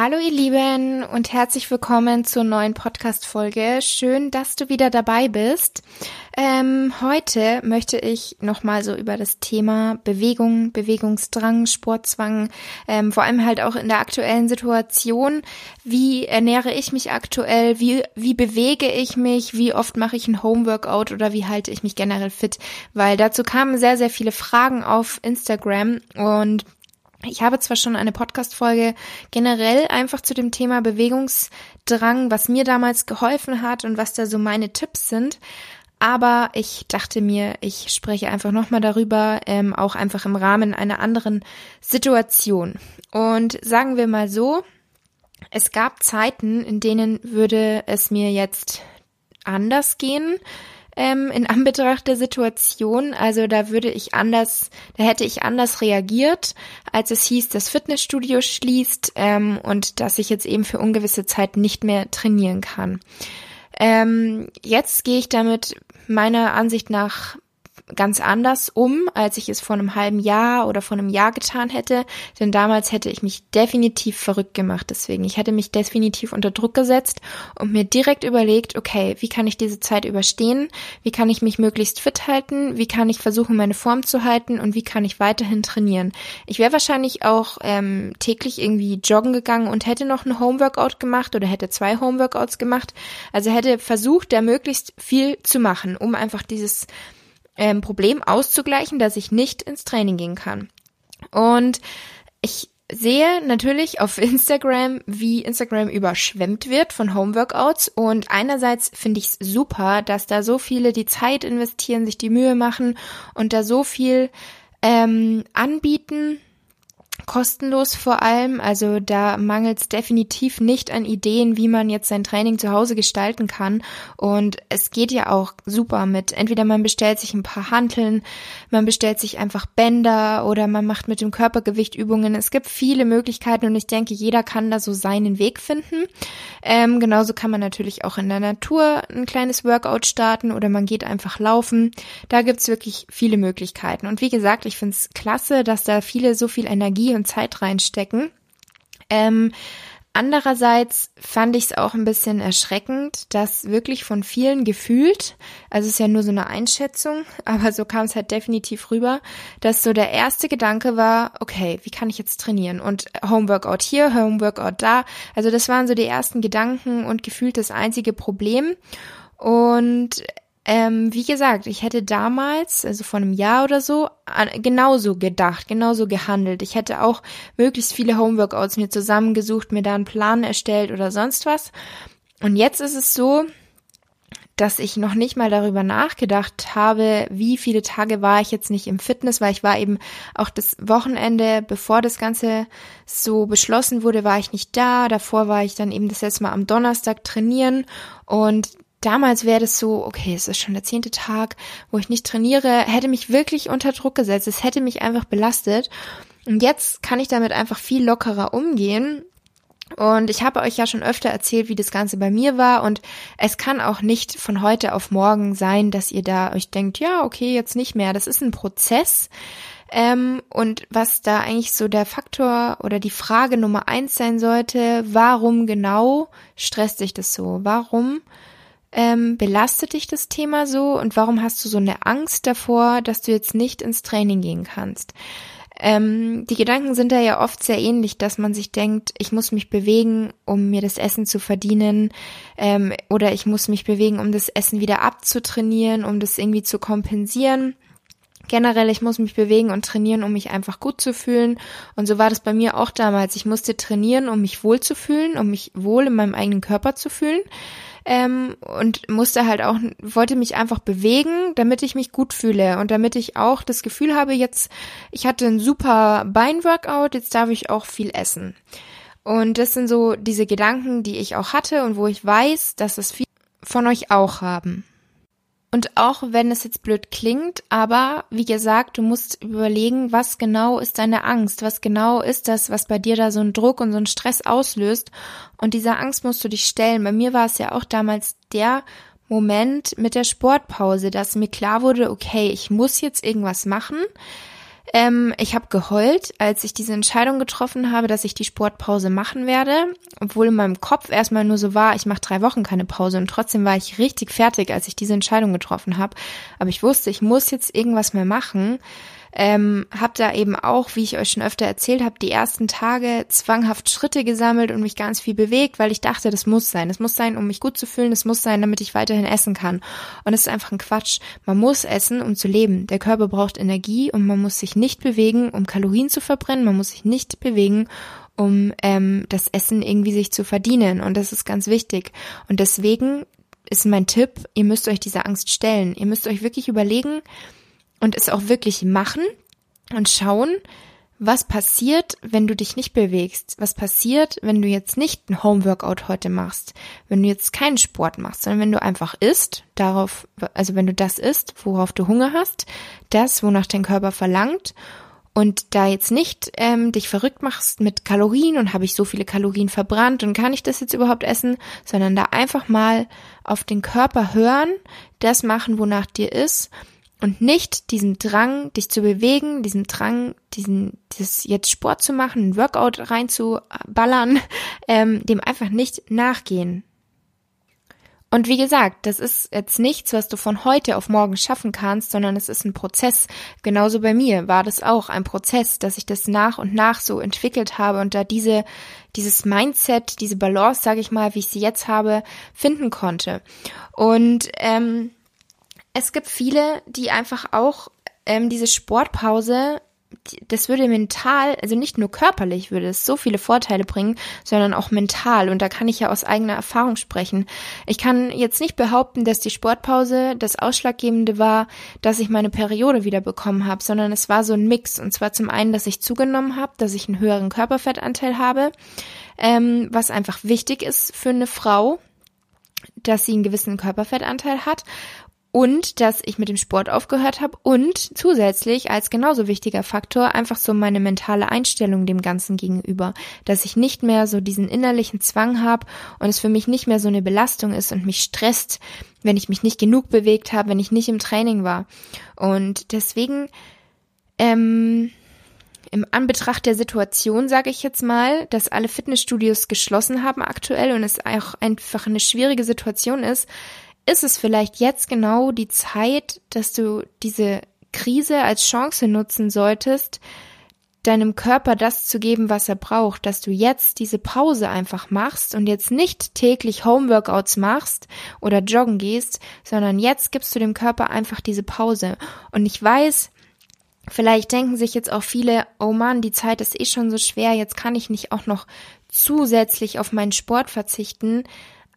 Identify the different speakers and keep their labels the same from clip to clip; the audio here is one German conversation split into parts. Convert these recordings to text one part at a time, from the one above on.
Speaker 1: Hallo ihr Lieben und herzlich willkommen zur neuen Podcast-Folge. Schön, dass du wieder dabei bist. Ähm, heute möchte ich nochmal so über das Thema Bewegung, Bewegungsdrang, Sportzwang, ähm, vor allem halt auch in der aktuellen Situation. Wie ernähre ich mich aktuell? Wie, wie bewege ich mich? Wie oft mache ich ein Homeworkout oder wie halte ich mich generell fit? Weil dazu kamen sehr, sehr viele Fragen auf Instagram und ich habe zwar schon eine Podcast-Folge generell einfach zu dem Thema Bewegungsdrang, was mir damals geholfen hat und was da so meine Tipps sind. Aber ich dachte mir, ich spreche einfach nochmal darüber, ähm, auch einfach im Rahmen einer anderen Situation. Und sagen wir mal so, es gab Zeiten, in denen würde es mir jetzt anders gehen ähm, in Anbetracht der Situation. Also da würde ich anders, da hätte ich anders reagiert, als es hieß, das Fitnessstudio schließt ähm, und dass ich jetzt eben für ungewisse Zeit nicht mehr trainieren kann. Ähm, jetzt gehe ich damit meiner Ansicht nach ganz anders um, als ich es vor einem halben Jahr oder vor einem Jahr getan hätte. Denn damals hätte ich mich definitiv verrückt gemacht. Deswegen, ich hätte mich definitiv unter Druck gesetzt und mir direkt überlegt, okay, wie kann ich diese Zeit überstehen? Wie kann ich mich möglichst fit halten? Wie kann ich versuchen, meine Form zu halten? Und wie kann ich weiterhin trainieren? Ich wäre wahrscheinlich auch ähm, täglich irgendwie joggen gegangen und hätte noch ein Homeworkout gemacht oder hätte zwei Homeworkouts gemacht. Also hätte versucht, da möglichst viel zu machen, um einfach dieses ähm, Problem auszugleichen, dass ich nicht ins Training gehen kann. Und ich sehe natürlich auf Instagram, wie Instagram überschwemmt wird von Homeworkouts und einerseits finde ich es super, dass da so viele die Zeit investieren, sich die Mühe machen und da so viel ähm, anbieten, kostenlos vor allem. Also da mangelt es definitiv nicht an Ideen, wie man jetzt sein Training zu Hause gestalten kann. Und es geht ja auch super mit. Entweder man bestellt sich ein paar Hanteln, man bestellt sich einfach Bänder oder man macht mit dem Körpergewicht Übungen. Es gibt viele Möglichkeiten und ich denke, jeder kann da so seinen Weg finden. Ähm, genauso kann man natürlich auch in der Natur ein kleines Workout starten oder man geht einfach laufen. Da gibt's wirklich viele Möglichkeiten. Und wie gesagt, ich finde es klasse, dass da viele so viel Energie und Zeit reinstecken. Ähm, Andererseits fand ich es auch ein bisschen erschreckend, dass wirklich von vielen gefühlt, also es ist ja nur so eine Einschätzung, aber so kam es halt definitiv rüber, dass so der erste Gedanke war, okay, wie kann ich jetzt trainieren? Und Homeworkout hier, Homeworkout da. Also das waren so die ersten Gedanken und gefühlt das einzige Problem. Und ähm, wie gesagt, ich hätte damals, also vor einem Jahr oder so, genauso gedacht, genauso gehandelt. Ich hätte auch möglichst viele Homeworkouts mir zusammengesucht, mir da einen Plan erstellt oder sonst was. Und jetzt ist es so, dass ich noch nicht mal darüber nachgedacht habe, wie viele Tage war ich jetzt nicht im Fitness, weil ich war eben auch das Wochenende, bevor das Ganze so beschlossen wurde, war ich nicht da. Davor war ich dann eben das letzte Mal am Donnerstag trainieren und damals wäre das so, okay, es ist schon der zehnte Tag, wo ich nicht trainiere, hätte mich wirklich unter Druck gesetzt. Es hätte mich einfach belastet. Und jetzt kann ich damit einfach viel lockerer umgehen. Und ich habe euch ja schon öfter erzählt, wie das Ganze bei mir war. Und es kann auch nicht von heute auf morgen sein, dass ihr da euch denkt, ja, okay, jetzt nicht mehr. Das ist ein Prozess. Ähm, und was da eigentlich so der Faktor oder die Frage Nummer eins sein sollte, warum genau stresst sich das so? Warum ähm, belastet dich das Thema so und warum hast du so eine Angst davor, dass du jetzt nicht ins Training gehen kannst? Ähm, die Gedanken sind da ja oft sehr ähnlich, dass man sich denkt, ich muss mich bewegen, um mir das Essen zu verdienen, ähm, oder ich muss mich bewegen, um das Essen wieder abzutrainieren, um das irgendwie zu kompensieren. Generell, ich muss mich bewegen und trainieren, um mich einfach gut zu fühlen. Und so war das bei mir auch damals. Ich musste trainieren, um mich wohl zu fühlen, um mich wohl in meinem eigenen Körper zu fühlen ähm, und musste halt auch, wollte mich einfach bewegen, damit ich mich gut fühle und damit ich auch das Gefühl habe, jetzt, ich hatte ein super Beinworkout, jetzt darf ich auch viel essen. Und das sind so diese Gedanken, die ich auch hatte und wo ich weiß, dass es viele von euch auch haben. Und auch wenn es jetzt blöd klingt, aber wie gesagt, du musst überlegen, was genau ist deine Angst, was genau ist das, was bei dir da so einen Druck und so einen Stress auslöst. Und dieser Angst musst du dich stellen. Bei mir war es ja auch damals der Moment mit der Sportpause, dass mir klar wurde, okay, ich muss jetzt irgendwas machen. Ähm, ich habe geheult, als ich diese Entscheidung getroffen habe, dass ich die Sportpause machen werde, obwohl in meinem Kopf erstmal nur so war, ich mache drei Wochen keine Pause und trotzdem war ich richtig fertig, als ich diese Entscheidung getroffen habe. Aber ich wusste, ich muss jetzt irgendwas mehr machen ähm, habe da eben auch, wie ich euch schon öfter erzählt habe, die ersten Tage zwanghaft Schritte gesammelt und mich ganz viel bewegt, weil ich dachte, das muss sein. Das muss sein, um mich gut zu fühlen. Das muss sein, damit ich weiterhin essen kann. Und es ist einfach ein Quatsch. Man muss essen, um zu leben. Der Körper braucht Energie und man muss sich nicht bewegen, um Kalorien zu verbrennen. Man muss sich nicht bewegen, um ähm, das Essen irgendwie sich zu verdienen. Und das ist ganz wichtig. Und deswegen ist mein Tipp, ihr müsst euch diese Angst stellen. Ihr müsst euch wirklich überlegen, und es auch wirklich machen und schauen, was passiert, wenn du dich nicht bewegst? Was passiert, wenn du jetzt nicht ein Homeworkout heute machst? Wenn du jetzt keinen Sport machst, sondern wenn du einfach isst, darauf, also wenn du das isst, worauf du Hunger hast, das, wonach dein Körper verlangt und da jetzt nicht ähm, dich verrückt machst mit Kalorien und habe ich so viele Kalorien verbrannt und kann ich das jetzt überhaupt essen, sondern da einfach mal auf den Körper hören, das machen, wonach dir ist und nicht diesem Drang, dich zu bewegen, diesem Drang, diesen, das jetzt Sport zu machen, ein Workout reinzuballern, ähm, dem einfach nicht nachgehen. Und wie gesagt, das ist jetzt nichts, was du von heute auf morgen schaffen kannst, sondern es ist ein Prozess. Genauso bei mir war das auch ein Prozess, dass ich das nach und nach so entwickelt habe und da diese, dieses Mindset, diese Balance, sage ich mal, wie ich sie jetzt habe, finden konnte. Und ähm, es gibt viele, die einfach auch ähm, diese Sportpause, das würde mental, also nicht nur körperlich würde es so viele Vorteile bringen, sondern auch mental. Und da kann ich ja aus eigener Erfahrung sprechen. Ich kann jetzt nicht behaupten, dass die Sportpause das Ausschlaggebende war, dass ich meine Periode wieder bekommen habe, sondern es war so ein Mix. Und zwar zum einen, dass ich zugenommen habe, dass ich einen höheren Körperfettanteil habe, ähm, was einfach wichtig ist für eine Frau, dass sie einen gewissen Körperfettanteil hat und dass ich mit dem Sport aufgehört habe und zusätzlich als genauso wichtiger Faktor einfach so meine mentale Einstellung dem Ganzen gegenüber, dass ich nicht mehr so diesen innerlichen Zwang habe und es für mich nicht mehr so eine Belastung ist und mich stresst, wenn ich mich nicht genug bewegt habe, wenn ich nicht im Training war. Und deswegen ähm, im Anbetracht der Situation, sage ich jetzt mal, dass alle Fitnessstudios geschlossen haben aktuell und es auch einfach eine schwierige Situation ist, ist es vielleicht jetzt genau die Zeit, dass du diese Krise als Chance nutzen solltest, deinem Körper das zu geben, was er braucht, dass du jetzt diese Pause einfach machst und jetzt nicht täglich Homeworkouts machst oder joggen gehst, sondern jetzt gibst du dem Körper einfach diese Pause. Und ich weiß, vielleicht denken sich jetzt auch viele, oh Mann, die Zeit ist eh schon so schwer, jetzt kann ich nicht auch noch zusätzlich auf meinen Sport verzichten.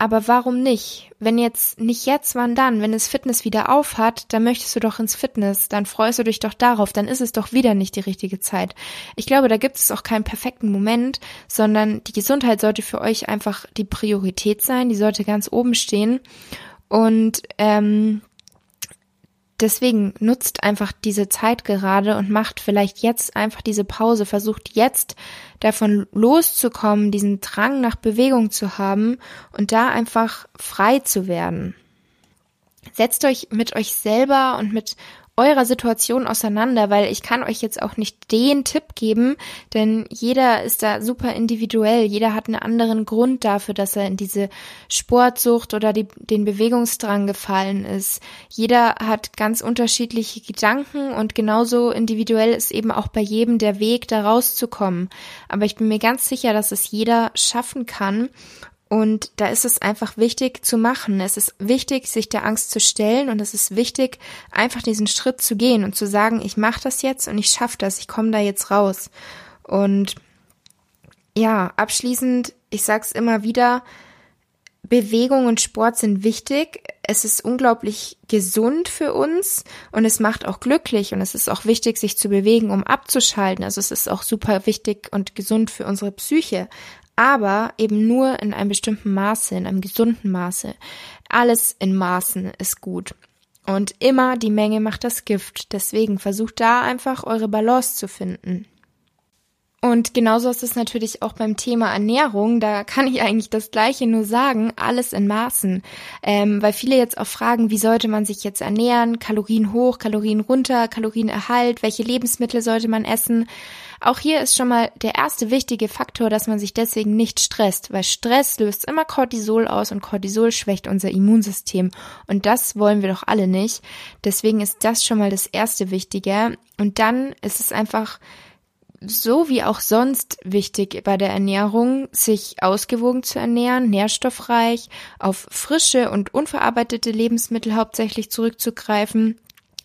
Speaker 1: Aber warum nicht? Wenn jetzt nicht jetzt, wann dann? Wenn es Fitness wieder auf hat, dann möchtest du doch ins Fitness, dann freust du dich doch darauf, dann ist es doch wieder nicht die richtige Zeit. Ich glaube, da gibt es auch keinen perfekten Moment, sondern die Gesundheit sollte für euch einfach die Priorität sein, die sollte ganz oben stehen. Und ähm, deswegen nutzt einfach diese Zeit gerade und macht vielleicht jetzt einfach diese Pause, versucht jetzt davon loszukommen, diesen Drang nach Bewegung zu haben und da einfach frei zu werden. Setzt euch mit euch selber und mit eurer Situation auseinander, weil ich kann euch jetzt auch nicht den Tipp geben, denn jeder ist da super individuell. Jeder hat einen anderen Grund dafür, dass er in diese Sportsucht oder die, den Bewegungsdrang gefallen ist. Jeder hat ganz unterschiedliche Gedanken und genauso individuell ist eben auch bei jedem der Weg, da rauszukommen. Aber ich bin mir ganz sicher, dass es jeder schaffen kann und da ist es einfach wichtig zu machen. Es ist wichtig, sich der Angst zu stellen und es ist wichtig, einfach diesen Schritt zu gehen und zu sagen, ich mache das jetzt und ich schaffe das, ich komme da jetzt raus. Und ja, abschließend, ich sag's immer wieder, Bewegung und Sport sind wichtig. Es ist unglaublich gesund für uns und es macht auch glücklich und es ist auch wichtig, sich zu bewegen, um abzuschalten. Also es ist auch super wichtig und gesund für unsere Psyche aber eben nur in einem bestimmten Maße, in einem gesunden Maße. Alles in Maßen ist gut. Und immer die Menge macht das Gift. Deswegen versucht da einfach eure Balance zu finden. Und genauso ist es natürlich auch beim Thema Ernährung. Da kann ich eigentlich das Gleiche nur sagen, alles in Maßen. Ähm, weil viele jetzt auch fragen, wie sollte man sich jetzt ernähren? Kalorien hoch, Kalorien runter, Kalorienerhalt, welche Lebensmittel sollte man essen? Auch hier ist schon mal der erste wichtige Faktor, dass man sich deswegen nicht stresst, weil Stress löst immer Cortisol aus und Cortisol schwächt unser Immunsystem. Und das wollen wir doch alle nicht. Deswegen ist das schon mal das erste Wichtige. Und dann ist es einfach so wie auch sonst wichtig bei der Ernährung, sich ausgewogen zu ernähren, nährstoffreich, auf frische und unverarbeitete Lebensmittel hauptsächlich zurückzugreifen,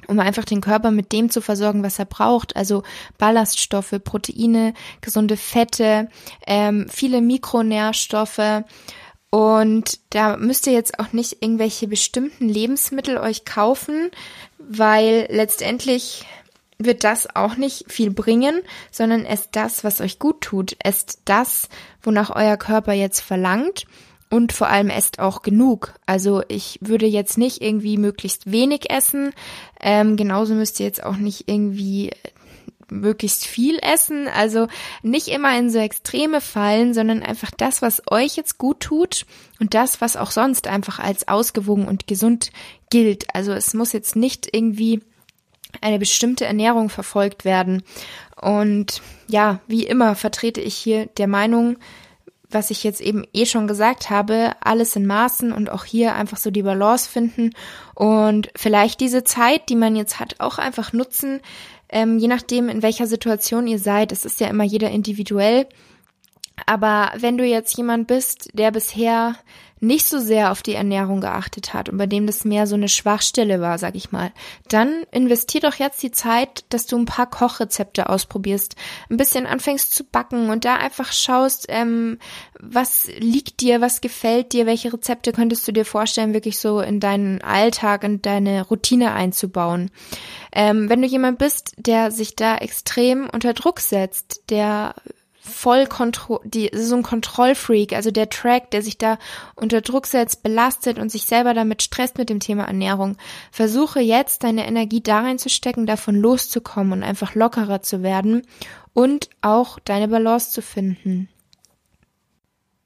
Speaker 1: um einfach den Körper mit dem zu versorgen, was er braucht, also Ballaststoffe, Proteine, gesunde Fette, ähm, viele Mikronährstoffe. Und da müsst ihr jetzt auch nicht irgendwelche bestimmten Lebensmittel euch kaufen, weil letztendlich wird das auch nicht viel bringen, sondern esst das, was euch gut tut. Esst das, wonach euer Körper jetzt verlangt und vor allem esst auch genug. Also ich würde jetzt nicht irgendwie möglichst wenig essen. Ähm, genauso müsst ihr jetzt auch nicht irgendwie möglichst viel essen. Also nicht immer in so Extreme fallen, sondern einfach das, was euch jetzt gut tut und das, was auch sonst einfach als ausgewogen und gesund gilt. Also es muss jetzt nicht irgendwie eine bestimmte Ernährung verfolgt werden. Und ja, wie immer vertrete ich hier der Meinung, was ich jetzt eben eh schon gesagt habe, alles in Maßen und auch hier einfach so die Balance finden und vielleicht diese Zeit, die man jetzt hat, auch einfach nutzen, ähm, je nachdem, in welcher Situation ihr seid. Es ist ja immer jeder individuell. Aber wenn du jetzt jemand bist, der bisher nicht so sehr auf die Ernährung geachtet hat und bei dem das mehr so eine Schwachstelle war, sag ich mal, dann investier doch jetzt die Zeit, dass du ein paar Kochrezepte ausprobierst, ein bisschen anfängst zu backen und da einfach schaust, ähm, was liegt dir, was gefällt dir, welche Rezepte könntest du dir vorstellen, wirklich so in deinen Alltag, in deine Routine einzubauen. Ähm, wenn du jemand bist, der sich da extrem unter Druck setzt, der voll Kontro die so ein Kontrollfreak, also der Track, der sich da unter Druck setzt, belastet und sich selber damit stresst mit dem Thema Ernährung. Versuche jetzt deine Energie da reinzustecken, davon loszukommen und einfach lockerer zu werden und auch deine Balance zu finden.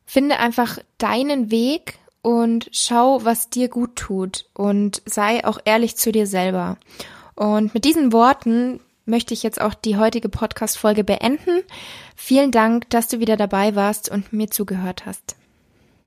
Speaker 1: Finde einfach deinen Weg und schau, was dir gut tut und sei auch ehrlich zu dir selber. Und mit diesen Worten möchte ich jetzt auch die heutige Podcast-Folge beenden. Vielen Dank, dass du wieder dabei warst und mir zugehört hast.